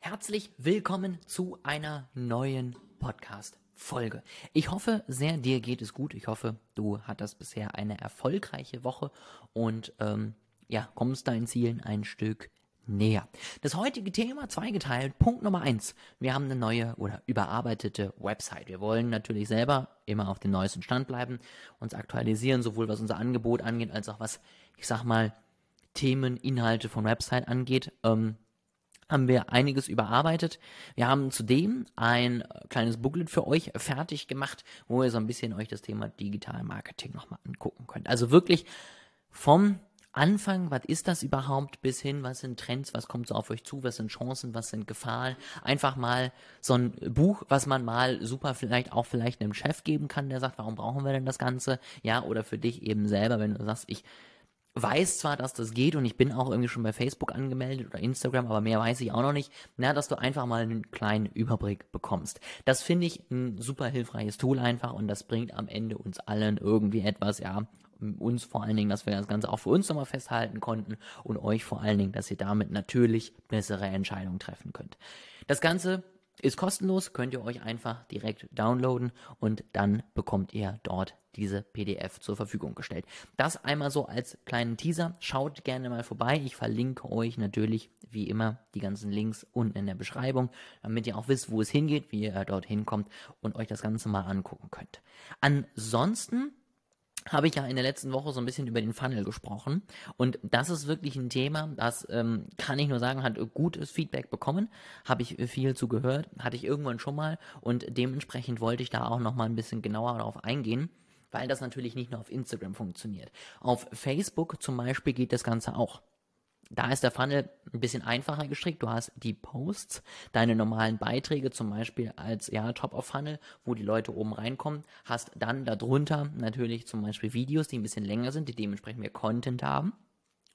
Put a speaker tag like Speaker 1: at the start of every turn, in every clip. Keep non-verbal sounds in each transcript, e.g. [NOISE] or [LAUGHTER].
Speaker 1: Herzlich willkommen zu einer neuen Podcast-Folge. Ich hoffe sehr, dir geht es gut. Ich hoffe, du hattest bisher eine erfolgreiche Woche und ähm, ja, kommst deinen Zielen ein Stück näher. Das heutige Thema zweigeteilt. Punkt Nummer eins. Wir haben eine neue oder überarbeitete Website. Wir wollen natürlich selber immer auf dem neuesten Stand bleiben, uns aktualisieren, sowohl was unser Angebot angeht, als auch was, ich sag mal, Themen, Inhalte von Website angeht. Ähm, haben wir einiges überarbeitet. Wir haben zudem ein kleines Booklet für euch fertig gemacht, wo ihr so ein bisschen euch das Thema Digital Marketing nochmal angucken könnt. Also wirklich vom Anfang, was ist das überhaupt, bis hin, was sind Trends, was kommt so auf euch zu, was sind Chancen, was sind Gefahren. Einfach mal so ein Buch, was man mal super vielleicht auch vielleicht einem Chef geben kann, der sagt, warum brauchen wir denn das Ganze? Ja, oder für dich eben selber, wenn du sagst, ich weiß zwar, dass das geht und ich bin auch irgendwie schon bei Facebook angemeldet oder Instagram, aber mehr weiß ich auch noch nicht, na, dass du einfach mal einen kleinen Überblick bekommst. Das finde ich ein super hilfreiches Tool einfach und das bringt am Ende uns allen irgendwie etwas, ja, uns vor allen Dingen, dass wir das Ganze auch für uns nochmal festhalten konnten und euch vor allen Dingen, dass ihr damit natürlich bessere Entscheidungen treffen könnt. Das Ganze ist kostenlos, könnt ihr euch einfach direkt downloaden und dann bekommt ihr dort diese PDF zur Verfügung gestellt. Das einmal so als kleinen Teaser. Schaut gerne mal vorbei. Ich verlinke euch natürlich wie immer die ganzen Links unten in der Beschreibung, damit ihr auch wisst, wo es hingeht, wie ihr dort hinkommt und euch das Ganze mal angucken könnt. Ansonsten habe ich ja in der letzten Woche so ein bisschen über den Funnel gesprochen. Und das ist wirklich ein Thema, das ähm, kann ich nur sagen, hat gutes Feedback bekommen. Habe ich viel zu gehört, hatte ich irgendwann schon mal. Und dementsprechend wollte ich da auch noch mal ein bisschen genauer darauf eingehen, weil das natürlich nicht nur auf Instagram funktioniert. Auf Facebook zum Beispiel geht das Ganze auch. Da ist der Funnel ein bisschen einfacher gestrickt. Du hast die Posts, deine normalen Beiträge, zum Beispiel als ja, Top of Funnel, wo die Leute oben reinkommen, hast dann darunter natürlich zum Beispiel Videos, die ein bisschen länger sind, die dementsprechend mehr Content haben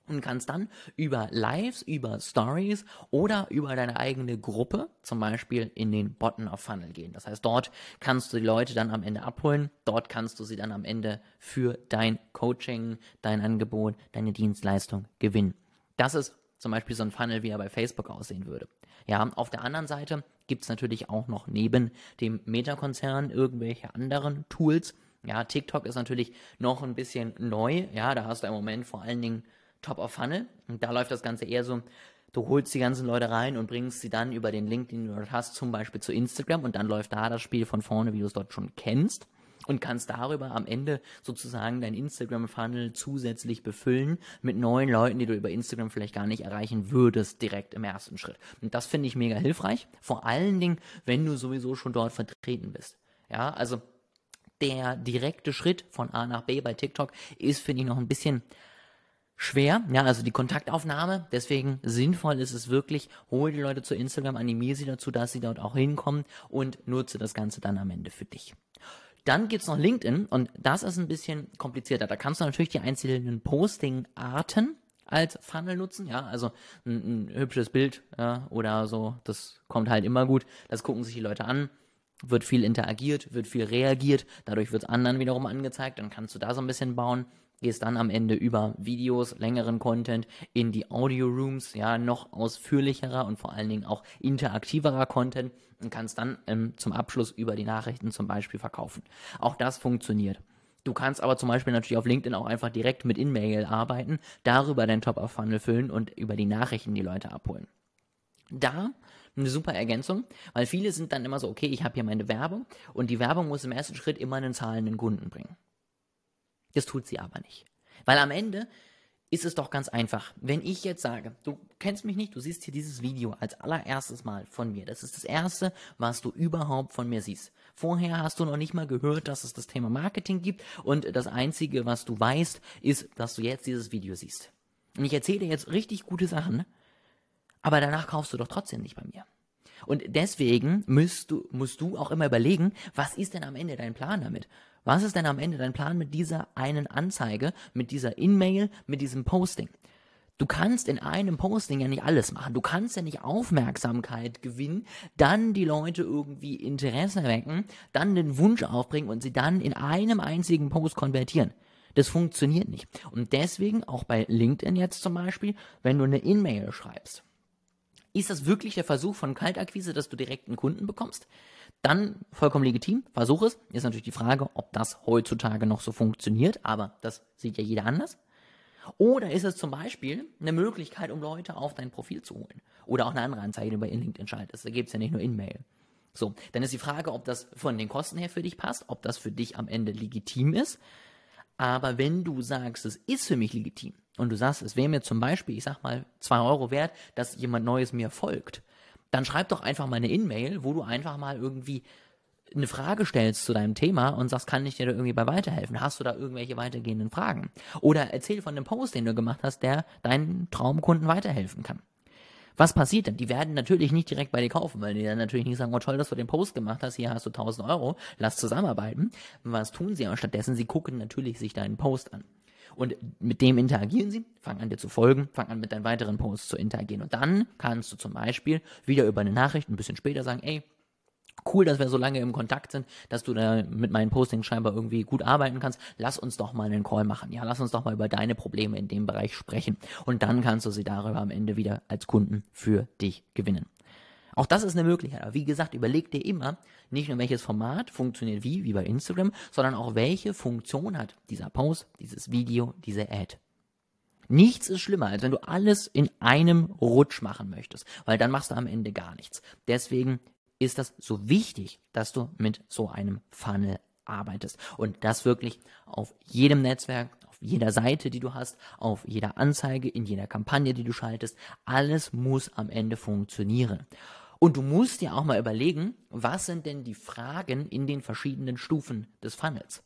Speaker 1: und kannst dann über Lives, über Stories oder über deine eigene Gruppe zum Beispiel in den Bottom of Funnel gehen. Das heißt, dort kannst du die Leute dann am Ende abholen. Dort kannst du sie dann am Ende für dein Coaching, dein Angebot, deine Dienstleistung gewinnen. Das ist zum Beispiel so ein Funnel, wie er bei Facebook aussehen würde. Ja, auf der anderen Seite gibt es natürlich auch noch neben dem Meta-Konzern irgendwelche anderen Tools. Ja, TikTok ist natürlich noch ein bisschen neu. Ja, da hast du im Moment vor allen Dingen Top of Funnel. Und da läuft das Ganze eher so, du holst die ganzen Leute rein und bringst sie dann über den Link, den du dort hast, zum Beispiel zu Instagram und dann läuft da das Spiel von vorne, wie du es dort schon kennst und kannst darüber am Ende sozusagen dein Instagram-Funnel zusätzlich befüllen mit neuen Leuten, die du über Instagram vielleicht gar nicht erreichen würdest, direkt im ersten Schritt. Und das finde ich mega hilfreich, vor allen Dingen, wenn du sowieso schon dort vertreten bist. Ja, also der direkte Schritt von A nach B bei TikTok ist, finde ich, noch ein bisschen schwer, ja, also die Kontaktaufnahme, deswegen sinnvoll ist es wirklich, hol die Leute zu Instagram, animiere sie dazu, dass sie dort auch hinkommen und nutze das Ganze dann am Ende für dich. Dann gibt's noch LinkedIn und das ist ein bisschen komplizierter. Da kannst du natürlich die einzelnen Posting-Arten als Funnel nutzen, ja, also ein, ein hübsches Bild ja, oder so, das kommt halt immer gut. Das gucken sich die Leute an, wird viel interagiert, wird viel reagiert, dadurch wird's anderen wiederum angezeigt, dann kannst du da so ein bisschen bauen gehst dann am Ende über Videos, längeren Content in die Audio Rooms, ja, noch ausführlicherer und vor allen Dingen auch interaktiverer Content und kannst dann ähm, zum Abschluss über die Nachrichten zum Beispiel verkaufen. Auch das funktioniert. Du kannst aber zum Beispiel natürlich auf LinkedIn auch einfach direkt mit In-Mail arbeiten, darüber dein Top-of-Funnel füllen und über die Nachrichten die Leute abholen. Da eine super Ergänzung, weil viele sind dann immer so, okay, ich habe hier meine Werbung und die Werbung muss im ersten Schritt immer einen zahlenden Kunden bringen. Das tut sie aber nicht. Weil am Ende ist es doch ganz einfach. Wenn ich jetzt sage, du kennst mich nicht, du siehst hier dieses Video als allererstes Mal von mir. Das ist das erste, was du überhaupt von mir siehst. Vorher hast du noch nicht mal gehört, dass es das Thema Marketing gibt und das einzige, was du weißt, ist, dass du jetzt dieses Video siehst. Und ich erzähle dir jetzt richtig gute Sachen, aber danach kaufst du doch trotzdem nicht bei mir. Und deswegen musst du, musst du auch immer überlegen, was ist denn am Ende dein Plan damit? Was ist denn am Ende dein Plan mit dieser einen Anzeige, mit dieser In-Mail, mit diesem Posting? Du kannst in einem Posting ja nicht alles machen. Du kannst ja nicht Aufmerksamkeit gewinnen, dann die Leute irgendwie Interesse wecken, dann den Wunsch aufbringen und sie dann in einem einzigen Post konvertieren. Das funktioniert nicht. Und deswegen auch bei LinkedIn jetzt zum Beispiel, wenn du eine In-Mail schreibst, Ist das wirklich der Versuch von Kaltakquise, dass du direkt einen Kunden bekommst? Dann vollkommen legitim, versuch es. Ist natürlich die Frage, ob das heutzutage noch so funktioniert, aber das sieht ja jeder anders. Oder ist es zum Beispiel eine Möglichkeit, um Leute auf dein Profil zu holen? Oder auch eine andere Anzeige, die du bei LinkedIn schaltest. Da gibt es ja nicht nur In-Mail. So, dann ist die Frage, ob das von den Kosten her für dich passt, ob das für dich am Ende legitim ist. Aber wenn du sagst, es ist für mich legitim und du sagst, es wäre mir zum Beispiel, ich sag mal, zwei Euro wert, dass jemand Neues mir folgt, dann schreib doch einfach mal eine In-Mail, wo du einfach mal irgendwie eine Frage stellst zu deinem Thema und sagst, kann ich dir da irgendwie bei weiterhelfen? Hast du da irgendwelche weitergehenden Fragen? Oder erzähl von dem Post, den du gemacht hast, der deinen Traumkunden weiterhelfen kann. Was passiert denn? Die werden natürlich nicht direkt bei dir kaufen, weil die dann natürlich nicht sagen, oh toll, dass du den Post gemacht hast, hier hast du 1000 Euro, lass zusammenarbeiten. Was tun sie aber stattdessen? Sie gucken natürlich sich deinen Post an. Und mit dem interagieren sie, fangen an dir zu folgen, fangen an mit deinen weiteren Posts zu interagieren. Und dann kannst du zum Beispiel wieder über eine Nachricht ein bisschen später sagen, ey, cool, dass wir so lange im Kontakt sind, dass du da mit meinen Postings scheinbar irgendwie gut arbeiten kannst. Lass uns doch mal einen Call machen. Ja, lass uns doch mal über deine Probleme in dem Bereich sprechen. Und dann kannst du sie darüber am Ende wieder als Kunden für dich gewinnen. Auch das ist eine Möglichkeit. Aber wie gesagt, überleg dir immer nicht nur welches Format funktioniert wie, wie bei Instagram, sondern auch welche Funktion hat dieser Post, dieses Video, diese Ad. Nichts ist schlimmer, als wenn du alles in einem Rutsch machen möchtest, weil dann machst du am Ende gar nichts. Deswegen ist das so wichtig, dass du mit so einem Funnel arbeitest und das wirklich auf jedem Netzwerk, auf jeder Seite, die du hast, auf jeder Anzeige, in jeder Kampagne, die du schaltest, alles muss am Ende funktionieren. Und du musst dir auch mal überlegen, was sind denn die Fragen in den verschiedenen Stufen des Funnels?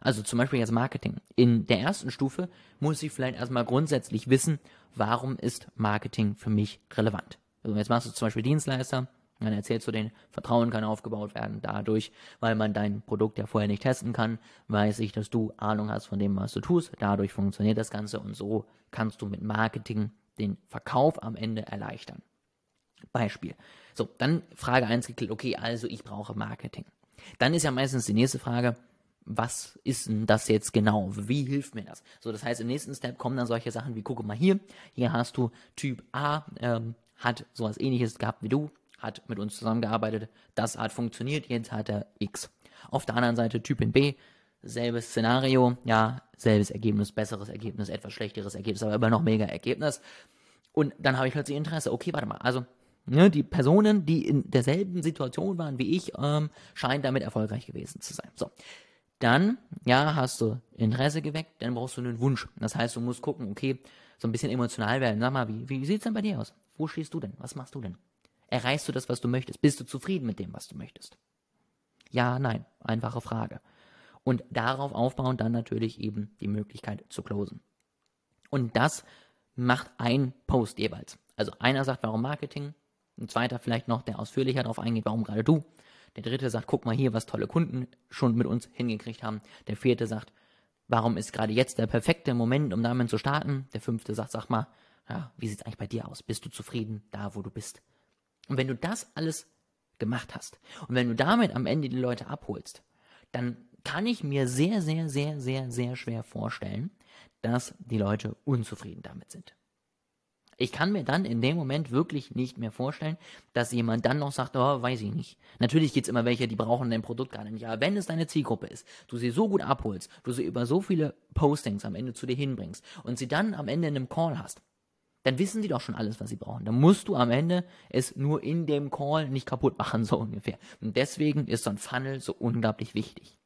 Speaker 1: Also zum Beispiel jetzt Marketing. In der ersten Stufe muss ich vielleicht erstmal grundsätzlich wissen, warum ist Marketing für mich relevant. Also jetzt machst du zum Beispiel Dienstleister, dann erzählst du denen, Vertrauen kann aufgebaut werden dadurch, weil man dein Produkt ja vorher nicht testen kann, weiß ich, dass du Ahnung hast von dem, was du tust. Dadurch funktioniert das Ganze und so kannst du mit Marketing den Verkauf am Ende erleichtern. Beispiel. So, dann Frage 1 geklickt, okay, also ich brauche Marketing. Dann ist ja meistens die nächste Frage, was ist denn das jetzt genau? Wie hilft mir das? So, das heißt, im nächsten Step kommen dann solche Sachen wie, gucke mal hier, hier hast du Typ A, ähm, hat sowas ähnliches gehabt wie du, hat mit uns zusammengearbeitet, das hat funktioniert, jetzt hat er X. Auf der anderen Seite Typin B, selbes Szenario, ja, selbes Ergebnis, besseres Ergebnis, etwas schlechteres Ergebnis, aber immer noch mega Ergebnis. Und dann habe ich plötzlich Interesse, okay, warte mal, also ne, die Personen, die in derselben Situation waren wie ich, ähm, scheinen damit erfolgreich gewesen zu sein. So. Dann, ja, hast du Interesse geweckt, dann brauchst du einen Wunsch. Das heißt, du musst gucken, okay, so ein bisschen emotional werden. Sag mal, wie, wie sieht's denn bei dir aus? Wo stehst du denn? Was machst du denn? Erreichst du das, was du möchtest? Bist du zufrieden mit dem, was du möchtest? Ja, nein, einfache Frage. Und darauf aufbauen dann natürlich eben die Möglichkeit zu closen. Und das macht ein Post jeweils. Also einer sagt, warum Marketing, ein zweiter vielleicht noch, der ausführlicher darauf eingeht, warum gerade du. Der dritte sagt, guck mal hier, was tolle Kunden schon mit uns hingekriegt haben. Der vierte sagt, warum ist gerade jetzt der perfekte Moment, um damit zu starten. Der fünfte sagt, sag mal, ja, wie sieht's eigentlich bei dir aus? Bist du zufrieden da, wo du bist? Und wenn du das alles gemacht hast und wenn du damit am Ende die Leute abholst, dann kann ich mir sehr, sehr, sehr, sehr, sehr schwer vorstellen, dass die Leute unzufrieden damit sind. Ich kann mir dann in dem Moment wirklich nicht mehr vorstellen, dass jemand dann noch sagt, oh, weiß ich nicht. Natürlich gibt es immer welche, die brauchen dein Produkt gar nicht. Aber wenn es deine Zielgruppe ist, du sie so gut abholst, du sie über so viele Postings am Ende zu dir hinbringst und sie dann am Ende in einem Call hast, dann wissen die doch schon alles, was sie brauchen. Dann musst du am Ende es nur in dem Call nicht kaputt machen, [LAUGHS] so ungefähr. Und deswegen ist so ein Funnel so unglaublich wichtig.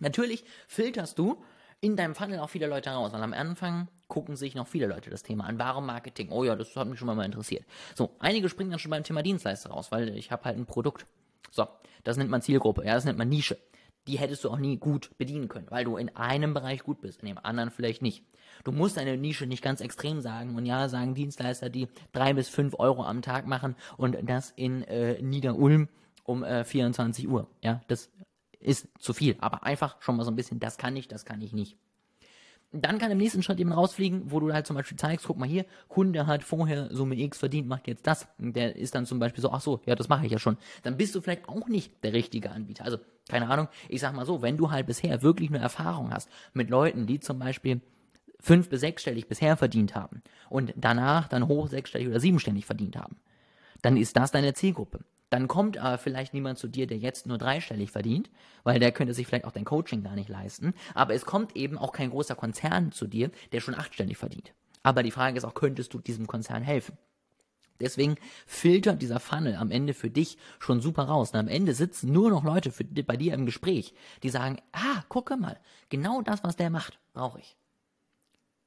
Speaker 1: Natürlich filterst du in deinem Funnel auch viele Leute raus, weil am Anfang gucken sich noch viele Leute das Thema an. Warum Marketing? Oh ja, das hat mich schon mal interessiert. So, einige springen dann schon beim Thema Dienstleister raus, weil ich habe halt ein Produkt. So, das nennt man Zielgruppe, ja, das nennt man Nische. Die hättest du auch nie gut bedienen können, weil du in einem Bereich gut bist, in dem anderen vielleicht nicht. Du musst deine Nische nicht ganz extrem sagen. Und ja, sagen Dienstleister, die drei bis fünf Euro am Tag machen und das in äh, Niederulm um äh, 24 Uhr. Ja, das ist zu viel. Aber einfach schon mal so ein bisschen, das kann ich, das kann ich nicht. Dann kann im nächsten Schritt eben rausfliegen, wo du halt zum Beispiel zeigst, guck mal hier, Kunde hat vorher Summe X verdient, macht jetzt das. Der ist dann zum Beispiel so, ach so, ja, das mache ich ja schon. Dann bist du vielleicht auch nicht der richtige Anbieter. Also, keine Ahnung, ich sag mal so, wenn du halt bisher wirklich nur Erfahrung hast mit Leuten, die zum Beispiel fünf- bis sechsstellig bisher verdient haben und danach dann hoch sechsstellig oder siebenstellig verdient haben, dann ist das deine Zielgruppe. Dann kommt aber vielleicht niemand zu dir, der jetzt nur dreistellig verdient, weil der könnte sich vielleicht auch dein Coaching gar nicht leisten. Aber es kommt eben auch kein großer Konzern zu dir, der schon achtstellig verdient. Aber die Frage ist auch, könntest du diesem Konzern helfen? Deswegen filtert dieser Funnel am Ende für dich schon super raus. Und am Ende sitzen nur noch Leute für, bei dir im Gespräch, die sagen, ah, gucke mal, genau das, was der macht, brauche ich.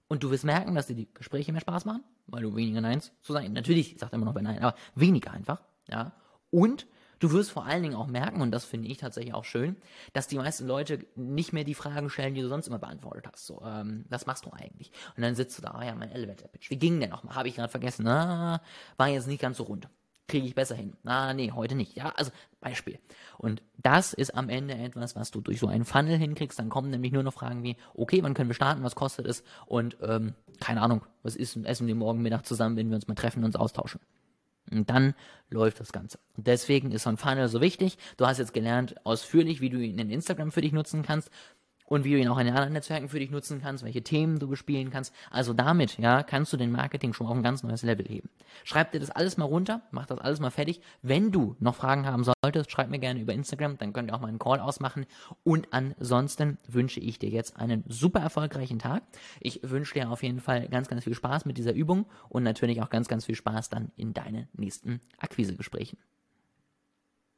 Speaker 1: Und du wirst merken, dass dir die Gespräche mehr Spaß machen, weil du weniger Neins zu sagen. Natürlich sagt er immer noch bei Nein, aber weniger einfach, ja. Und du wirst vor allen Dingen auch merken, und das finde ich tatsächlich auch schön, dass die meisten Leute nicht mehr die Fragen stellen, die du sonst immer beantwortet hast. So, ähm, was machst du eigentlich? Und dann sitzt du da, ah ja, mein Elevator-Pitch. Wie ging der nochmal? Habe ich gerade vergessen. Ah, war jetzt nicht ganz so rund. Kriege ich besser hin. Ah, nee, heute nicht. Ja, also Beispiel. Und das ist am Ende etwas, was du durch so einen Funnel hinkriegst. Dann kommen nämlich nur noch Fragen wie, okay, wann können wir starten, was kostet es? Und ähm, keine Ahnung, was ist essen wir morgen Mittag zusammen, wenn wir uns mal treffen und uns austauschen. Und dann läuft das Ganze. Und deswegen ist so ein Funnel so wichtig. Du hast jetzt gelernt ausführlich, wie du ihn in Instagram für dich nutzen kannst und wie du ihn auch in den anderen Netzwerken für dich nutzen kannst, welche Themen du bespielen kannst. Also damit, ja, kannst du den Marketing schon auf ein ganz neues Level heben. Schreib dir das alles mal runter, mach das alles mal fertig. Wenn du noch Fragen haben solltest, schreib mir gerne über Instagram, dann könnt ihr auch mal einen Call ausmachen. Und ansonsten wünsche ich dir jetzt einen super erfolgreichen Tag. Ich wünsche dir auf jeden Fall ganz, ganz viel Spaß mit dieser Übung und natürlich auch ganz, ganz viel Spaß dann in deinen nächsten Akquisegesprächen.